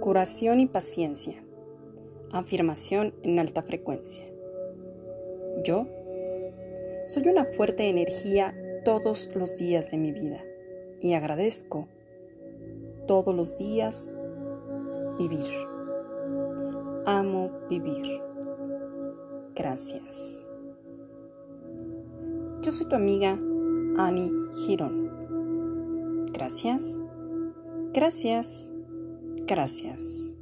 Curación y paciencia. Afirmación en alta frecuencia. Yo soy una fuerte energía todos los días de mi vida y agradezco todos los días vivir. Amo vivir. Gracias. Yo soy tu amiga Annie Girón. Gracias. Gracias. Gracias.